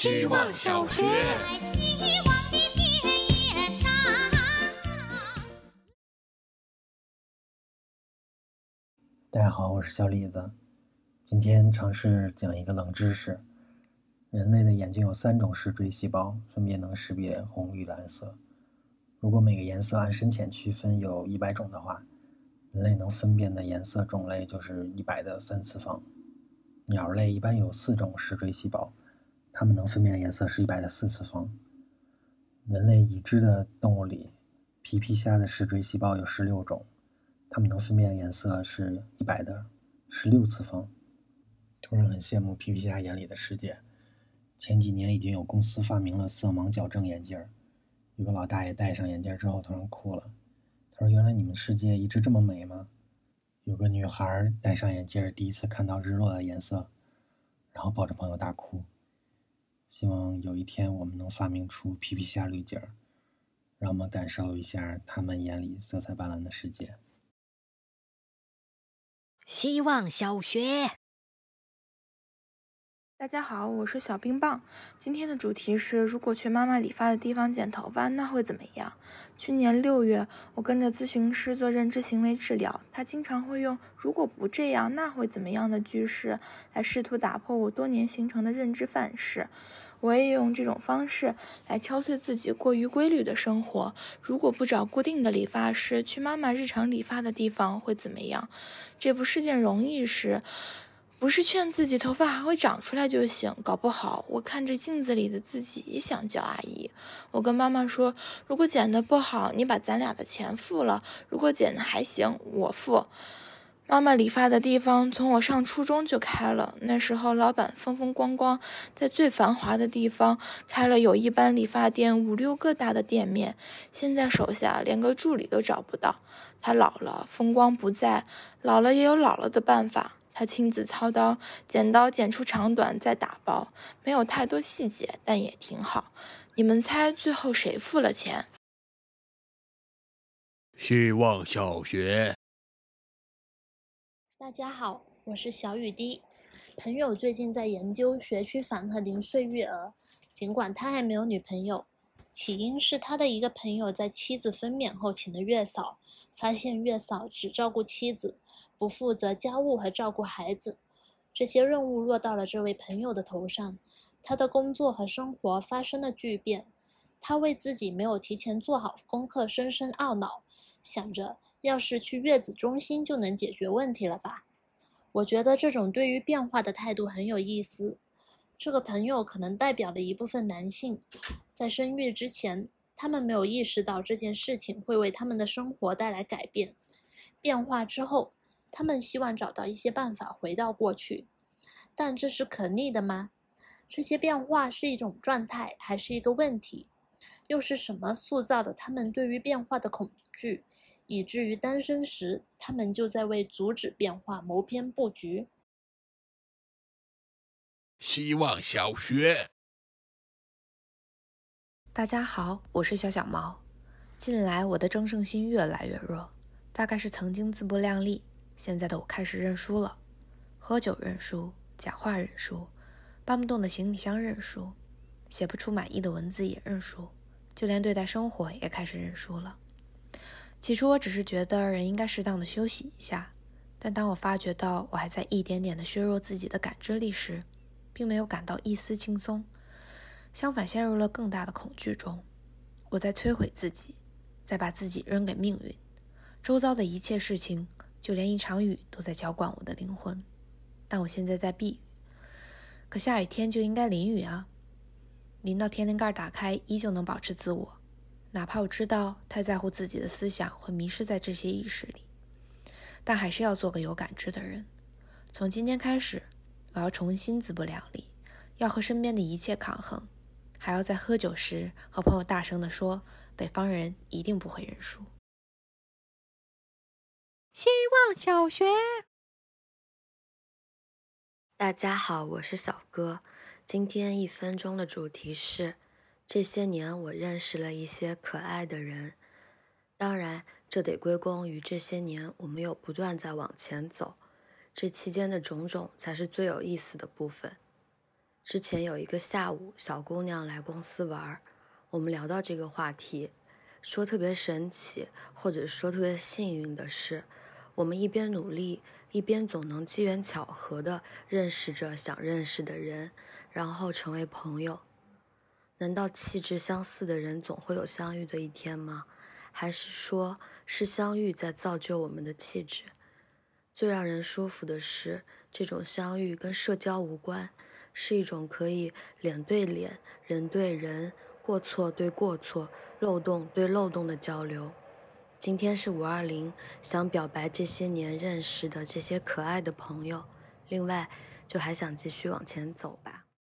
希望小学。大家好，我是小李子。今天尝试讲一个冷知识：人类的眼睛有三种视锥细胞，分别能识别红、绿、蓝色。如果每个颜色按深浅区分有一百种的话，人类能分辨的颜色种类就是一百的三次方。鸟类一般有四种视锥细胞，它们能分辨的颜色是一百的四次方。人类已知的动物里，皮皮虾的视锥细胞有十六种，它们能分辨的颜色是一百的十六次方。突然很羡慕皮皮虾眼里的世界。前几年已经有公司发明了色盲矫正眼镜儿，有个老大爷戴上眼镜之后突然哭了，他说：“原来你们世界一直这么美吗？”有个女孩戴上眼镜，第一次看到日落的颜色，然后抱着朋友大哭。希望有一天我们能发明出皮皮虾滤镜，让我们感受一下他们眼里色彩斑斓的世界。希望小学。大家好，我是小冰棒。今天的主题是：如果去妈妈理发的地方剪头发，那会怎么样？去年六月，我跟着咨询师做认知行为治疗，他经常会用“如果不这样，那会怎么样的”句式来试图打破我多年形成的认知范式。我也用这种方式来敲碎自己过于规律的生活。如果不找固定的理发师，去妈妈日常理发的地方会怎么样？这不是件容易事。不是劝自己头发还会长出来就行，搞不好我看着镜子里的自己也想叫阿姨。我跟妈妈说，如果剪得不好，你把咱俩的钱付了；如果剪得还行，我付。妈妈理发的地方从我上初中就开了，那时候老板风风光光，在最繁华的地方开了有一般理发店五六个大的店面。现在手下连个助理都找不到，他老了，风光不再，老了也有老了的办法。他亲自操刀，剪刀剪出长短，再打包，没有太多细节，但也挺好。你们猜最后谁付了钱？希望小学。大家好，我是小雨滴。朋友最近在研究学区房和零碎育儿，尽管他还没有女朋友。起因是他的一个朋友在妻子分娩后请的月嫂，发现月嫂只照顾妻子，不负责家务和照顾孩子，这些任务落到了这位朋友的头上，他的工作和生活发生了巨变，他为自己没有提前做好功课深深懊恼，想着要是去月子中心就能解决问题了吧？我觉得这种对于变化的态度很有意思。这个朋友可能代表了一部分男性，在生育之前，他们没有意识到这件事情会为他们的生活带来改变。变化之后，他们希望找到一些办法回到过去，但这是可逆的吗？这些变化是一种状态，还是一个问题？又是什么塑造的他们对于变化的恐惧，以至于单身时，他们就在为阻止变化谋篇布局？希望小学，大家好，我是小小毛。近来我的争胜心越来越弱，大概是曾经自不量力，现在的我开始认输了。喝酒认输，讲话认输，搬不动的行李箱认输，写不出满意的文字也认输，就连对待生活也开始认输了。起初我只是觉得人应该适当的休息一下，但当我发觉到我还在一点点的削弱自己的感知力时，并没有感到一丝轻松，相反陷入了更大的恐惧中。我在摧毁自己，在把自己扔给命运。周遭的一切事情，就连一场雨都在浇灌我的灵魂。但我现在在避雨，可下雨天就应该淋雨啊！淋到天灵盖打开，依旧能保持自我，哪怕我知道太在乎自己的思想会迷失在这些意识里，但还是要做个有感知的人。从今天开始。我要重新自不量力，要和身边的一切抗衡，还要在喝酒时和朋友大声地说：“北方人一定不会认输。”希望小学，大家好，我是小哥。今天一分钟的主题是：这些年我认识了一些可爱的人，当然这得归功于这些年我们有不断在往前走。这期间的种种才是最有意思的部分。之前有一个下午，小姑娘来公司玩，我们聊到这个话题，说特别神奇，或者说特别幸运的是，我们一边努力，一边总能机缘巧合的认识着想认识的人，然后成为朋友。难道气质相似的人总会有相遇的一天吗？还是说，是相遇在造就我们的气质？最让人舒服的是，这种相遇跟社交无关。是一种可以脸对脸、人对人、过错对过错、漏洞对漏洞的交流。今天是五二零，想表白这些年认识的这些可爱的朋友。另外，就还想继续往前走吧。